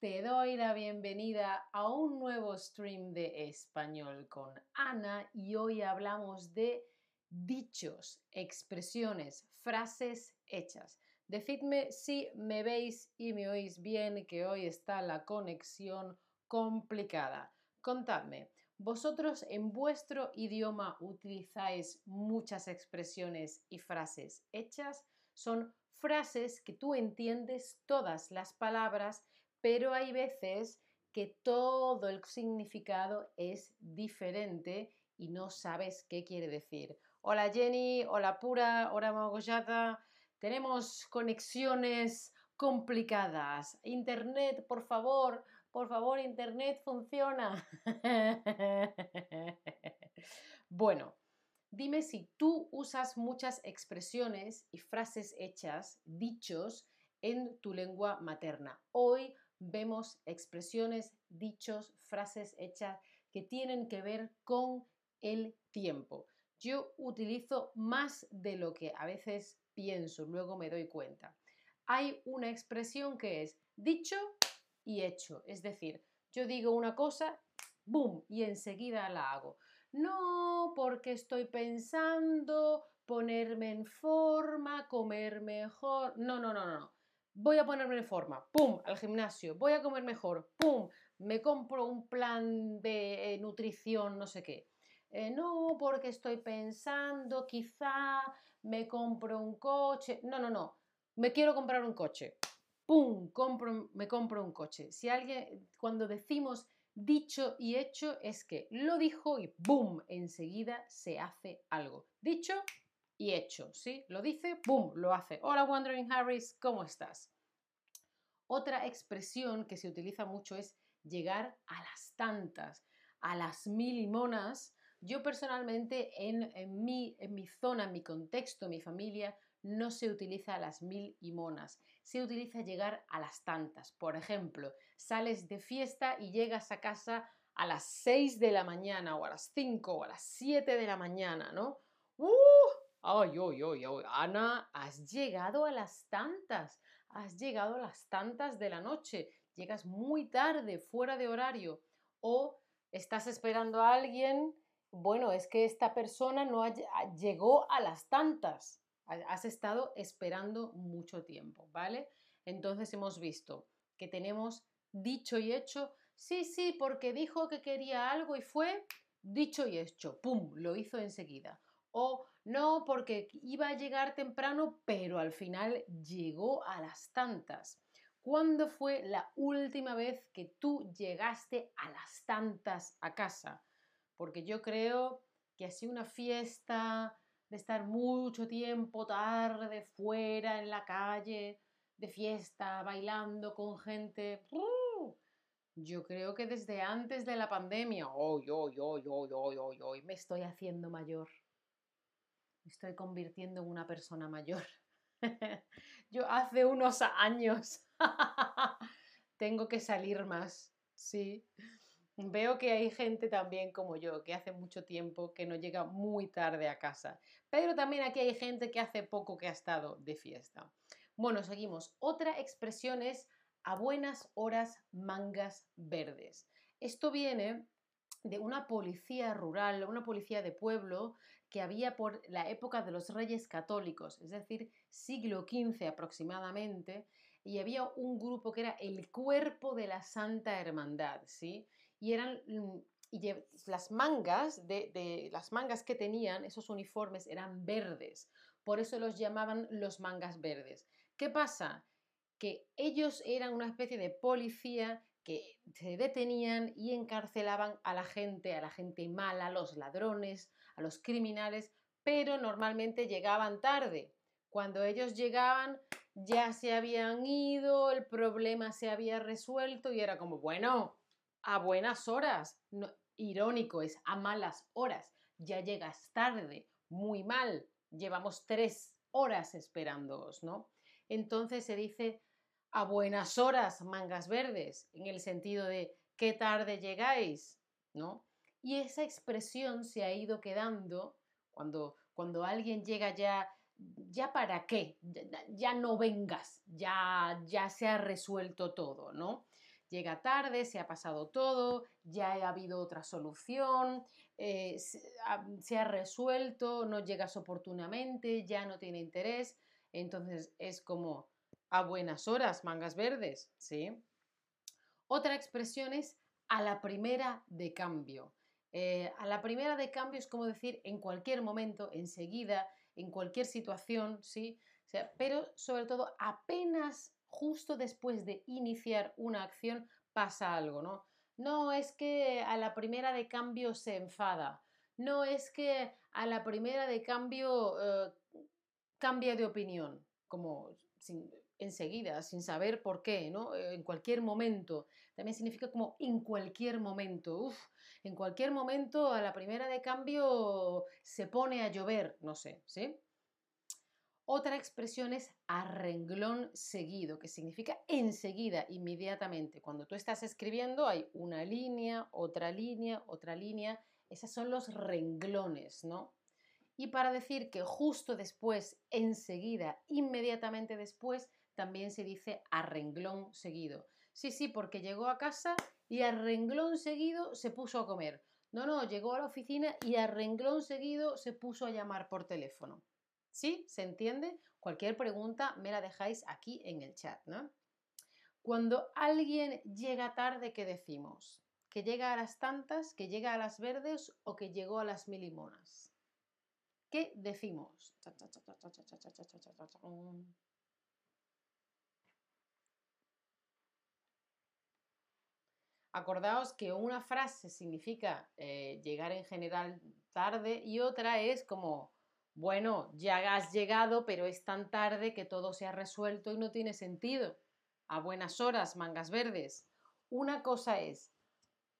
Te doy la bienvenida a un nuevo stream de español con Ana y hoy hablamos de dichos, expresiones, frases hechas. Decidme si me veis y me oís bien, que hoy está la conexión complicada. Contadme, ¿vosotros en vuestro idioma utilizáis muchas expresiones y frases hechas? Son frases que tú entiendes todas las palabras, pero hay veces que todo el significado es diferente y no sabes qué quiere decir. Hola Jenny, hola Pura, hola Magoyata. Tenemos conexiones complicadas. Internet, por favor, por favor, Internet funciona. bueno, Dime si tú usas muchas expresiones y frases hechas, dichos, en tu lengua materna. Hoy vemos expresiones, dichos, frases hechas que tienen que ver con el tiempo. Yo utilizo más de lo que a veces pienso, luego me doy cuenta. Hay una expresión que es dicho y hecho, es decir, yo digo una cosa, ¡boom! y enseguida la hago. No, porque estoy pensando ponerme en forma, comer mejor. No, no, no, no. Voy a ponerme en forma. ¡Pum! Al gimnasio. Voy a comer mejor. ¡Pum! Me compro un plan de eh, nutrición, no sé qué. Eh, no, porque estoy pensando, quizá me compro un coche. No, no, no. Me quiero comprar un coche. ¡Pum! Compro, me compro un coche. Si alguien, cuando decimos Dicho y hecho es que lo dijo y ¡boom! Enseguida se hace algo. Dicho y hecho, ¿sí? Lo dice, ¡boom! Lo hace. Hola, Wandering Harris, ¿cómo estás? Otra expresión que se utiliza mucho es llegar a las tantas, a las mil y monas. Yo personalmente en, en, mi, en mi zona, en mi contexto, en mi familia, no se utiliza a las mil y monas, se utiliza llegar a las tantas. Por ejemplo, sales de fiesta y llegas a casa a las 6 de la mañana o a las 5 o a las 7 de la mañana, ¿no? ¡Uh! ¡Ay, ay, ay, ay! Ana, has llegado a las tantas, has llegado a las tantas de la noche, llegas muy tarde, fuera de horario, o estás esperando a alguien, bueno, es que esta persona no llegó a las tantas, Has estado esperando mucho tiempo, ¿vale? Entonces hemos visto que tenemos dicho y hecho. Sí, sí, porque dijo que quería algo y fue dicho y hecho. ¡Pum! Lo hizo enseguida. O no, porque iba a llegar temprano, pero al final llegó a las tantas. ¿Cuándo fue la última vez que tú llegaste a las tantas a casa? Porque yo creo que así una fiesta, de estar mucho tiempo tarde fuera en la calle, de fiesta, bailando con gente. Yo creo que desde antes de la pandemia, hoy, hoy, hoy, hoy, hoy, hoy, hoy, me estoy haciendo mayor. Estoy convirtiendo en una persona mayor. Yo hace unos años tengo que salir más, sí. Veo que hay gente también como yo, que hace mucho tiempo que no llega muy tarde a casa. Pero también aquí hay gente que hace poco que ha estado de fiesta. Bueno, seguimos. Otra expresión es a buenas horas mangas verdes. Esto viene de una policía rural, una policía de pueblo que había por la época de los reyes católicos, es decir, siglo XV aproximadamente, y había un grupo que era el cuerpo de la Santa Hermandad, ¿sí? y eran mm, y las mangas de, las mangas que tenían esos uniformes eran verdes por eso los llamaban los mangas verdes qué pasa que ellos eran una especie de policía que se detenían y encarcelaban a la gente a la gente mala a los ladrones a los criminales pero normalmente llegaban tarde cuando ellos llegaban ya se habían ido el problema se había resuelto y era como bueno a buenas horas. irónico, es a malas horas. Ya llegas tarde, muy mal. Llevamos tres horas esperándoos, ¿no? Entonces se dice a buenas horas, mangas verdes, en el sentido de qué tarde llegáis, ¿no? Y esa expresión se ha ido quedando cuando, cuando alguien llega ya, ya para qué, ya, no vengas, ya, ya se ha resuelto todo, ¿no? llega tarde, se ha pasado todo, ya ha habido otra solución, eh, se, ha, resuelto, no llegas oportunamente, ya no tiene interés. Entonces es como a buenas horas, mangas verdes, ¿sí? Otra expresión es a la primera de cambio. Eh, a la primera de cambio es como decir en cualquier momento, enseguida, en cualquier situación, ¿sí? pero sobre todo apenas justo después de iniciar una acción pasa algo, ¿no? No es que a la primera de cambio se enfada, no es que a la primera de cambio eh, cambia de opinión, como enseguida, sin saber por qué, ¿no? En cualquier momento. También significa como en cualquier momento. En cualquier momento a la primera de cambio se pone a llover, no sé, ¿sí? Otra expresión es a renglón seguido, que significa enseguida, inmediatamente. Cuando tú estás escribiendo hay una línea, otra línea, otra línea. Esos son los renglones, ¿no? Y para decir que justo después, enseguida, inmediatamente después, también se dice a renglón seguido. Sí, sí, porque llegó a casa y a renglón seguido se puso a comer. No, no, llegó a la oficina y a renglón seguido se puso a llamar por teléfono. ¿Sí? ¿Se entiende? Cualquier pregunta me la dejáis aquí en el chat, ¿no? Cuando alguien llega tarde, ¿qué decimos? ¿Que llega a las tantas, que llega a las verdes o que llegó a las milimonas? ¿Qué decimos? Acordaos que una frase significa eh, llegar en general tarde y otra es como bueno, ya has llegado, pero es tan tarde que todo se ha resuelto y no tiene sentido. A buenas horas, mangas verdes. Una cosa es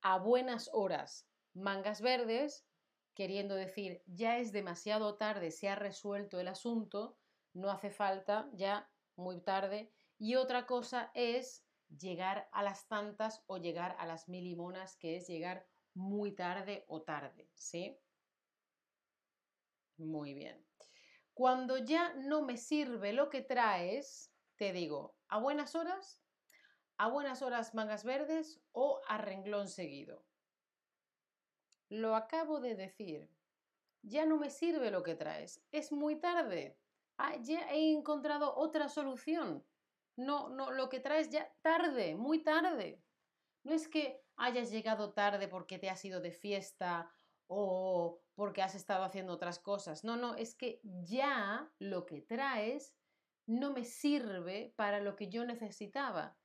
a buenas horas, mangas verdes, queriendo decir ya es demasiado tarde, se ha resuelto el asunto, no hace falta, ya muy tarde. Y otra cosa es llegar a las tantas o llegar a las milimonas, que es llegar muy tarde o tarde, ¿sí? Muy bien. Cuando ya no me sirve lo que traes, te digo, ¿a buenas horas? ¿A buenas horas mangas verdes o a renglón seguido? Lo acabo de decir. Ya no me sirve lo que traes. Es muy tarde. Ah, ya he encontrado otra solución. No, no, lo que traes ya tarde, muy tarde. No es que hayas llegado tarde porque te has ido de fiesta o porque has estado haciendo otras cosas. No, no, es que ya lo que traes no me sirve para lo que yo necesitaba.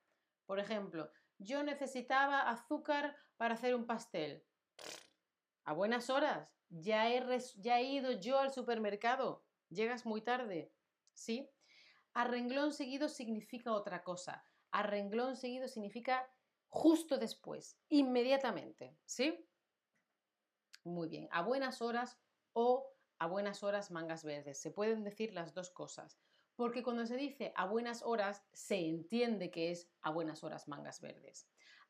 Por ejemplo, yo necesitaba azúcar para hacer un pastel. A buenas horas, ya he, ya he ido yo al supermercado. Llegas muy tarde. ¿Sí? A renglón seguido significa otra cosa. A renglón seguido significa justo después, inmediatamente. ¿Sí? Muy bien, a buenas horas o a buenas horas mangas verdes. Se pueden decir las dos cosas. Porque cuando se dice a buenas horas, se entiende que es a buenas horas mangas verdes.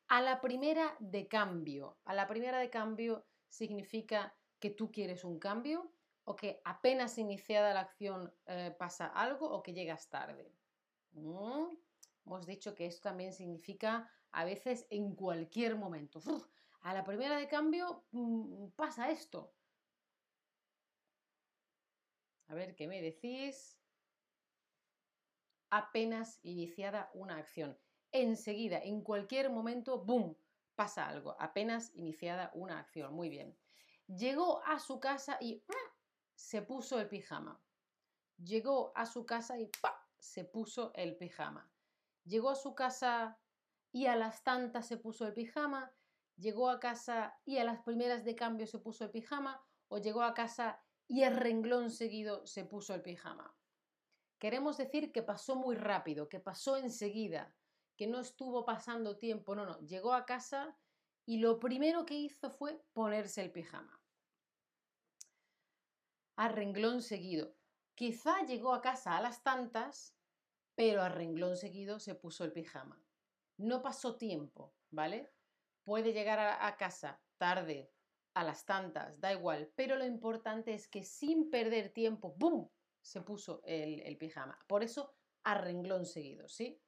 A la primera de cambio. A la primera de cambio significa que tú quieres un cambio o que apenas iniciada la acción eh, pasa algo o que llegas tarde. Mm, hemos dicho que esto también significa a veces en cualquier momento a la primera de cambio mm, pasa esto. A ver, ¿qué me decís? Apenas iniciada una acción. Enseguida, en cualquier momento, ¡boom! Pasa algo. Apenas iniciada una acción. Muy bien. Llegó a su casa y. se puso el pijama. Llegó a su casa y ¡pa! se puso el pijama. Llegó a su casa y a las tantas se puso el pijama llegó a casa y a las primeras de cambio se puso el pijama o llegó a casa y el renglón seguido se puso el pijama. Queremos decir que pasó muy rápido, que pasó enseguida, que no estuvo pasando tiempo, no, no, llegó a casa y lo primero que hizo fue ponerse el pijama. A renglón seguido. Quizá llegó a casa a las tantas, pero a renglón seguido se puso el pijama. No pasó tiempo, ¿vale? puede llegar a, casa tarde, a las tantas, da igual, pero lo importante es que sin perder tiempo, ¡boom!, se puso el, el pijama. Por eso, a renglón seguido, ¿sí?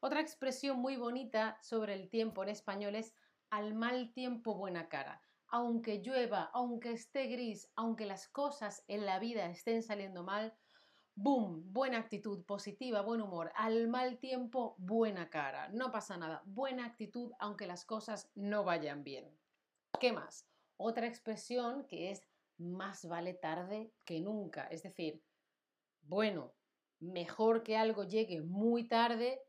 Otra expresión muy bonita sobre el tiempo en español es al mal tiempo buena cara. Aunque llueva, aunque esté gris, aunque las cosas en la vida estén saliendo mal, boom, buena actitud, positiva, buen humor. Al mal tiempo, buena cara. No pasa nada. Buena actitud aunque las cosas no vayan bien. ¿Qué más? Otra expresión que es más vale tarde que nunca. Es decir, bueno, mejor que algo llegue muy tarde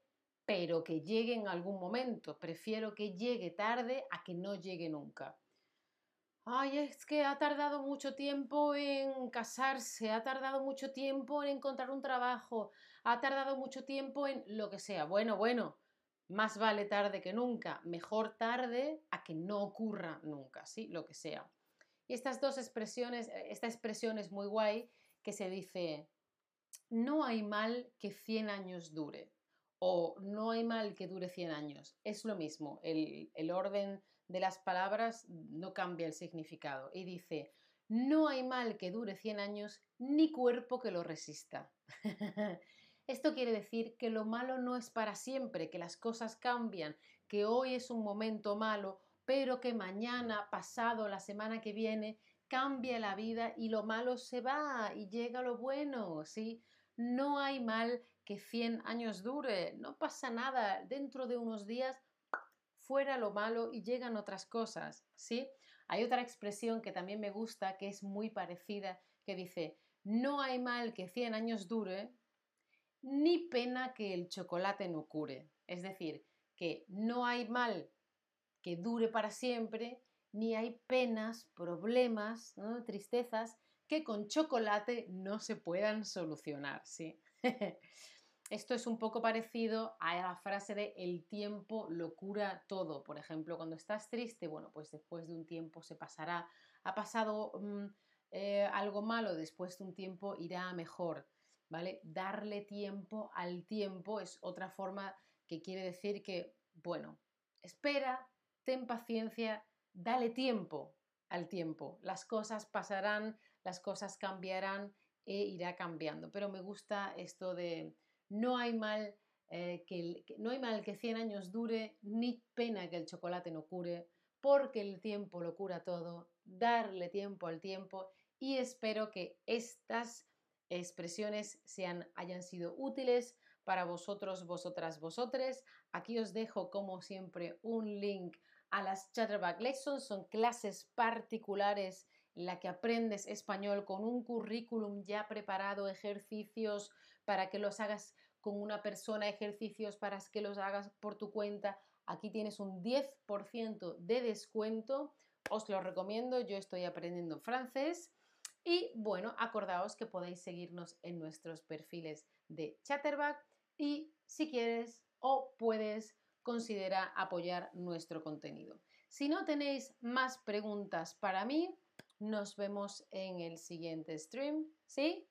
pero que llegue en algún momento. Prefiero que llegue tarde a que no llegue nunca. Ay, es que ha tardado mucho tiempo en casarse, ha tardado mucho tiempo en encontrar un trabajo, ha tardado mucho tiempo en lo que sea. Bueno, bueno, más vale tarde que nunca, mejor tarde a que no ocurra nunca, ¿sí? Lo que sea. Y estas dos expresiones, eh, esta expresión es muy guay que se dice, no hay mal que 100 años dure o no hay mal que dure 100 años. Es lo mismo, el, el orden de las palabras no cambia el significado. Y dice, no hay mal que dure 100 años ni cuerpo que lo resista. Esto quiere decir que lo malo no es para siempre, que las cosas cambian, que hoy es un momento malo, pero que mañana, pasado, la semana que viene, cambia la vida y lo malo se va y llega lo bueno, ¿sí? No hay mal que 100 años dure, no pasa nada, dentro de unos días fuera lo malo y llegan otras cosas, ¿sí? Hay otra expresión que también me gusta, que es muy parecida, que dice, no hay mal que 100 años dure, ni pena que el chocolate no cure. Es decir, que no hay mal que dure para siempre, ni hay penas, problemas, tristezas que con chocolate no se puedan solucionar, ¿sí? Esto es un poco parecido a la frase de el tiempo lo cura todo. Por ejemplo, cuando estás triste, bueno, pues después de un tiempo se pasará. Ha pasado mm, eh, algo malo, después de un tiempo irá mejor. ¿Vale? Darle tiempo al tiempo es otra forma que quiere decir que, bueno, espera, ten paciencia, dale tiempo al tiempo. Las cosas pasarán, las cosas cambiarán e irá cambiando. Pero me gusta esto de no hay mal, eh, que, no hay mal que 100 años dure, ni pena que el chocolate no cure, porque el tiempo lo cura todo, darle tiempo al tiempo y espero que estas expresiones sean, hayan sido útiles para vosotros, vosotras, vosotres. Aquí os dejo como siempre un link a las Chatterback Lessons, son clases particulares en la que aprendes español con un currículum ya preparado, ejercicios para que los hagas con una persona, ejercicios para que los hagas por tu cuenta. Aquí tienes un 10% de descuento. Os lo recomiendo, yo estoy aprendiendo francés. Y bueno, acordaos que podéis seguirnos en nuestros perfiles de Chatterback y si quieres o puedes, considera apoyar nuestro contenido. Si no tenéis más preguntas para mí, nos vemos en el siguiente stream. ¿Sí?